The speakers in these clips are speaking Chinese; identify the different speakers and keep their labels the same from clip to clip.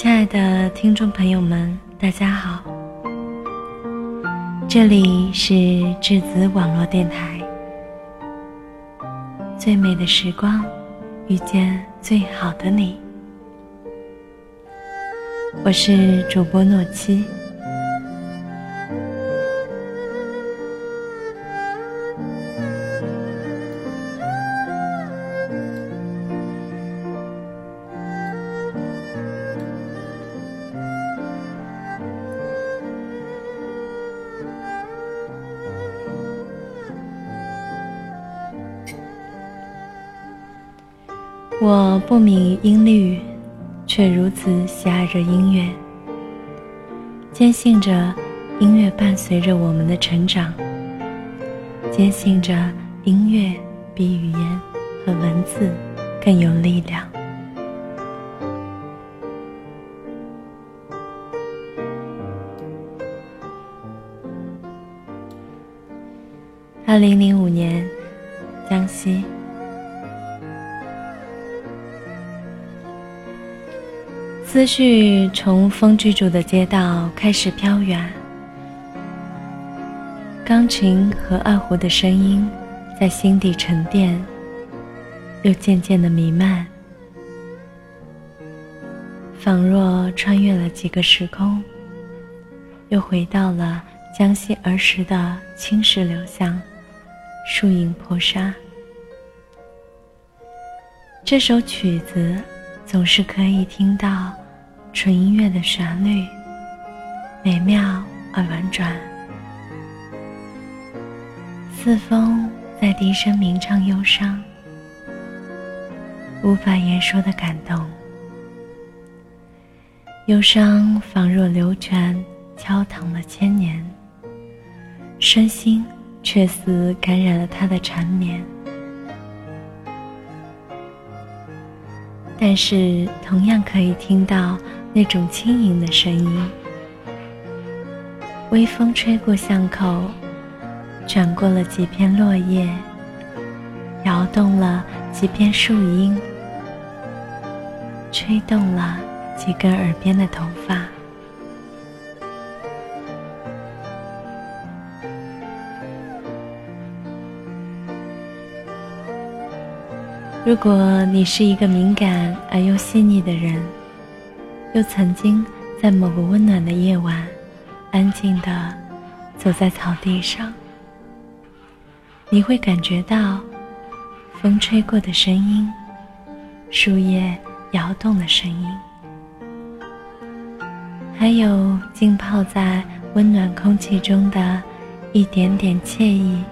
Speaker 1: 亲爱的听众朋友们，大家好，这里是质子网络电台。最美的时光，遇见最好的你。我是主播诺七。我不明音律，却如此喜爱着音乐，坚信着音乐伴随着我们的成长，坚信着音乐比语言和文字更有力量。二零零五年，江西。思绪从风居住的街道开始飘远，钢琴和二胡的声音在心底沉淀，又渐渐的弥漫，仿若穿越了几个时空，又回到了江西儿时的青石流巷，树影婆娑。这首曲子。总是可以听到纯音乐的旋律，美妙而婉转。似风在低声鸣唱忧伤，无法言说的感动。忧伤仿若流泉敲淌了千年，身心却似感染了他的缠绵。但是，同样可以听到那种轻盈的声音。微风吹过巷口，卷过了几片落叶，摇动了几片树荫，吹动了几根耳边的头发。如果你是一个敏感而又细腻的人，又曾经在某个温暖的夜晚，安静地走在草地上，你会感觉到风吹过的声音，树叶摇动的声音，还有浸泡在温暖空气中的一点点惬意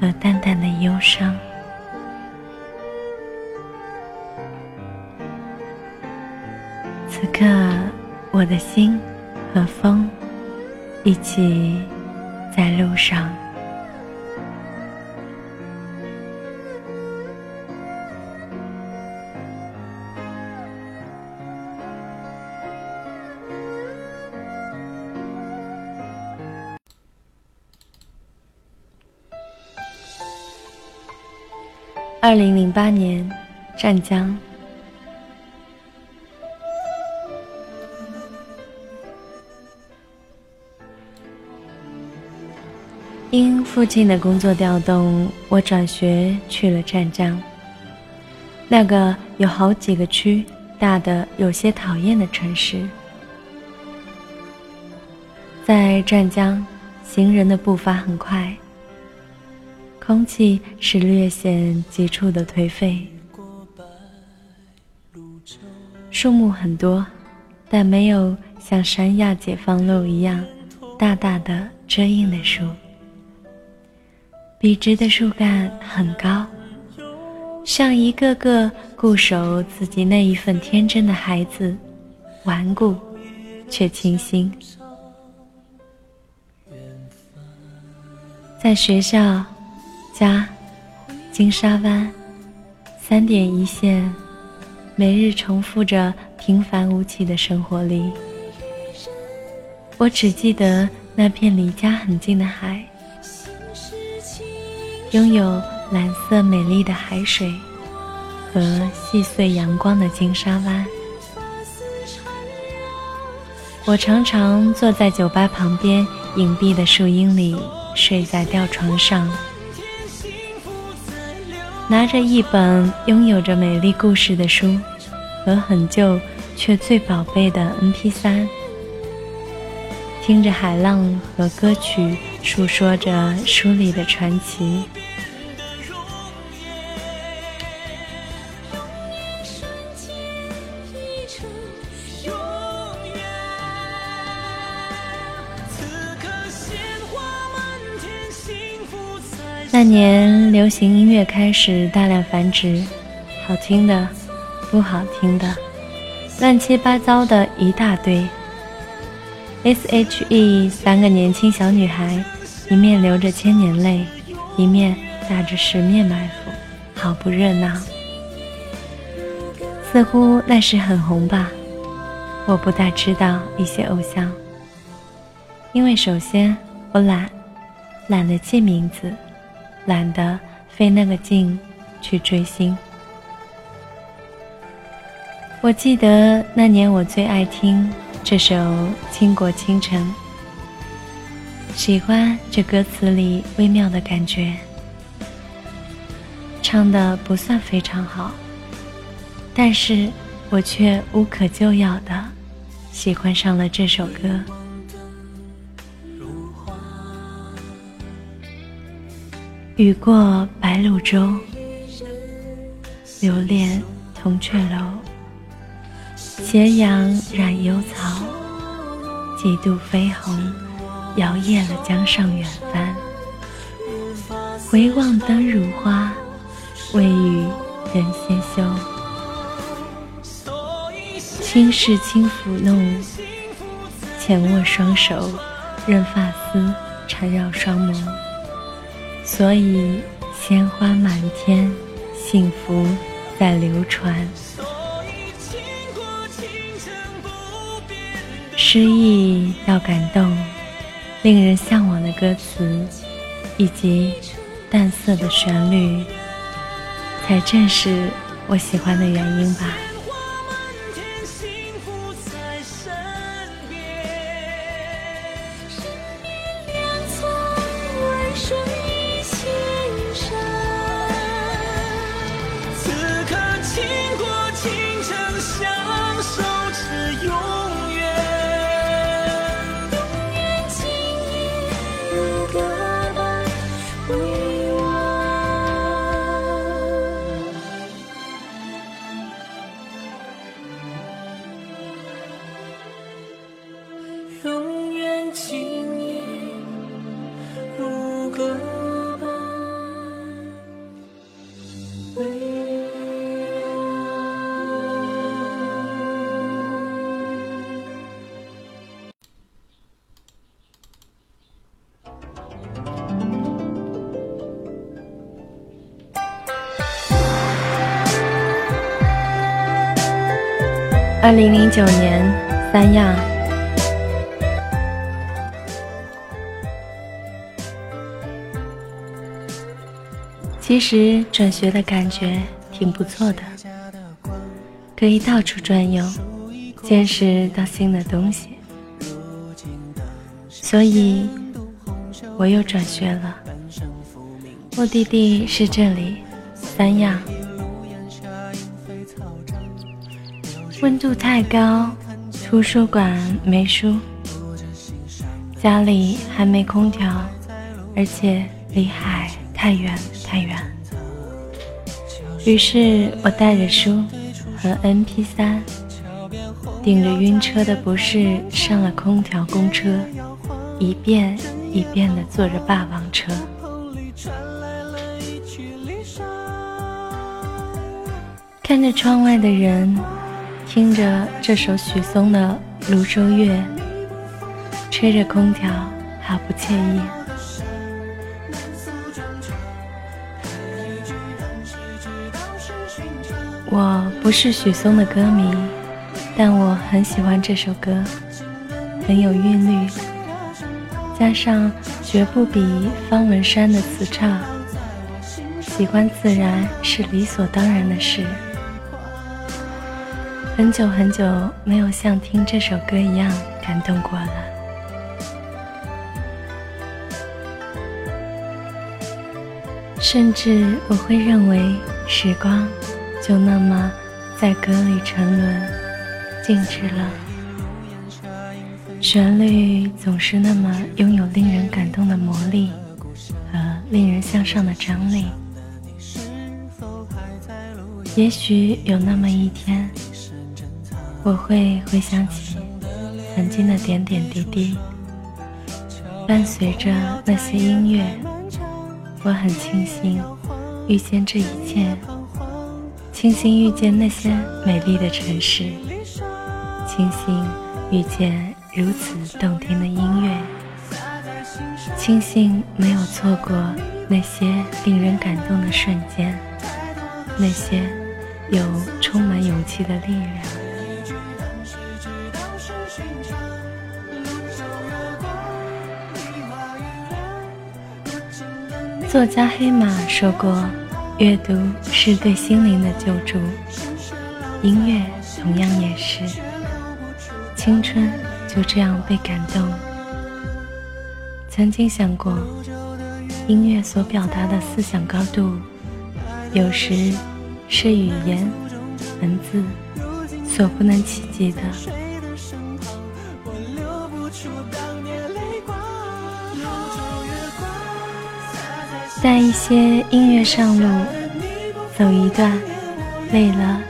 Speaker 1: 和淡淡的忧伤。此刻，我的心和风一起在路上。二零零八年，湛江。因父亲的工作调动，我转学去了湛江。那个有好几个区、大的有些讨厌的城市。在湛江，行人的步伐很快，空气是略显急促的颓废。树木很多，但没有像三亚解放路一样大大的遮阴的树。笔直的树干很高，像一个个固守自己那一份天真的孩子，顽固却清新。在学校、家、金沙湾三点一线，每日重复着平凡无奇的生活里，我只记得那片离家很近的海。拥有蓝色美丽的海水和细碎阳光的金沙湾，我常常坐在酒吧旁边隐蔽的树荫里，睡在吊床上，拿着一本拥有着美丽故事的书和很旧却最宝贝的 MP3，听着海浪和歌曲，述说着书里的传奇。那年流行音乐开始大量繁殖，好听的，不好听的，乱七八糟的一大堆。S.H.E 三个年轻小女孩，一面流着千年泪，一面打着十面埋伏，好不热闹。似乎那时很红吧？我不大知道一些偶像，因为首先我懒，懒得记名字。懒得费那个劲去追星。我记得那年我最爱听这首《倾国倾城》，喜欢这歌词里微妙的感觉，唱的不算非常好，但是我却无可救药的喜欢上了这首歌。雨过白鹭洲，留恋铜雀楼。斜阳染幽草，几度飞鸿，摇曳了江上远帆。回望灯如花，未与人先休。轻拭轻抚弄，浅握双手，任发丝缠绕双眸。所以，鲜花满天，幸福在流传。诗意到感动，令人向往的歌词，以及淡色的旋律，才正是我喜欢的原因吧。二零零九年，三亚。其实转学的感觉挺不错的，可以到处转悠，见识到新的东西。所以，我又转学了，目的地是这里，三亚。温度太高，图书馆没书，家里还没空调，而且离海太远太远。于是我带着书和 MP3，顶着晕车的不适上了空调公车，一遍一遍地坐着霸王车，看着窗外的人。听着这首许嵩的《泸州月》，吹着空调，好不惬意。我不是许嵩的歌迷，但我很喜欢这首歌，很有韵律，加上绝不比方文山的词差。喜欢自然是理所当然的事。很久很久没有像听这首歌一样感动过了。甚至我会认为，时光就那么在歌里沉沦、静止了。旋律总是那么拥有令人感动的魔力和令人向上的张力。也许有那么一天，我会回想起曾经的点点滴滴，伴随着那些音乐，我很庆幸遇见这一切，庆幸遇见那些美丽的城市，庆幸遇见如此动听的音乐，庆幸没有错过那些令人感动的瞬间，那些。有充满勇气的力量。作家黑马说过：“阅读是对心灵的救助，音乐同样也是。青春就这样被感动。曾经想过，音乐所表达的思想高度，有时……”是语言、文字所不能企及的。带一些音乐上路，走一段，累了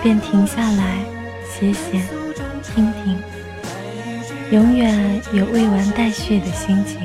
Speaker 1: 便停下来歇歇、听听，永远有未完待续的心情。